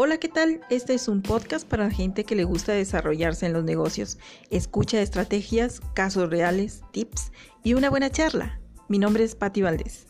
Hola, ¿qué tal? Este es un podcast para la gente que le gusta desarrollarse en los negocios. Escucha estrategias, casos reales, tips y una buena charla. Mi nombre es Patti Valdés.